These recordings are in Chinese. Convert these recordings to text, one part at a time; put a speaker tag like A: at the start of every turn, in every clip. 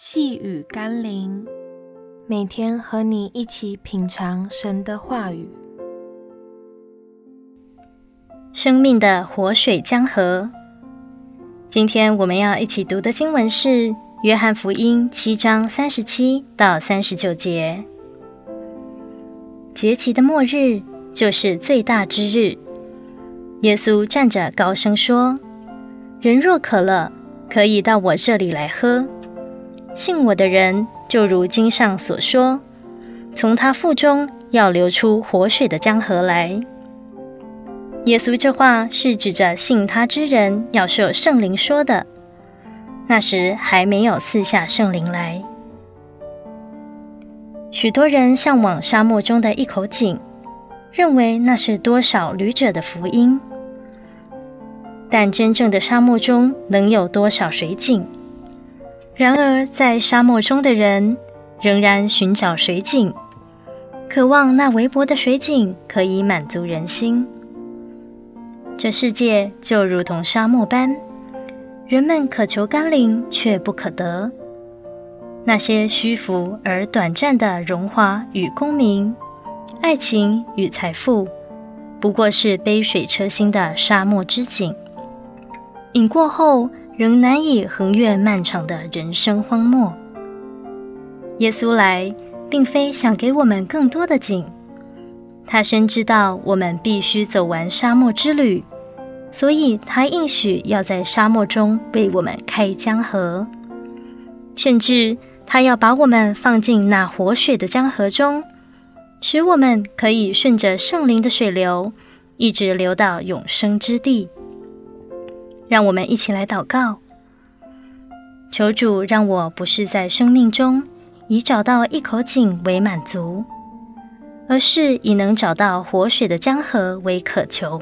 A: 细雨甘霖，每天和你一起品尝神的话语。
B: 生命的活水江河。今天我们要一起读的经文是《约翰福音》七章三十七到三十九节。节期的末日就是最大之日。耶稣站着高声说：“人若渴了，可以到我这里来喝。”信我的人，就如经上所说，从他腹中要流出活水的江河来。耶稣这话是指着信他之人要受圣灵说的。那时还没有赐下圣灵来。许多人向往沙漠中的一口井，认为那是多少旅者的福音。但真正的沙漠中能有多少水井？然而，在沙漠中的人仍然寻找水井，渴望那微薄的水井可以满足人心。这世界就如同沙漠般，人们渴求甘霖却不可得。那些虚浮而短暂的荣华与功名、爱情与财富，不过是杯水车薪的沙漠之井，饮过后，仍难以横越漫长的人生荒漠。耶稣来，并非想给我们更多的井，他深知道我们必须走完沙漠之旅，所以他应许要在沙漠中为我们开江河，甚至他要把我们放进那活水的江河中，使我们可以顺着圣灵的水流，一直流到永生之地。让我们一起来祷告，求主让我不是在生命中以找到一口井为满足，而是以能找到活水的江河为渴求。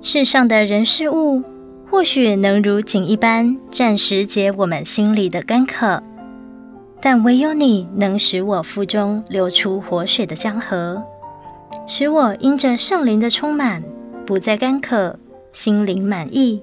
B: 世上的人事物或许能如井一般暂时解我们心里的干渴，但唯有你能使我腹中流出活水的江河，使我因着圣灵的充满，不再干渴，心灵满意。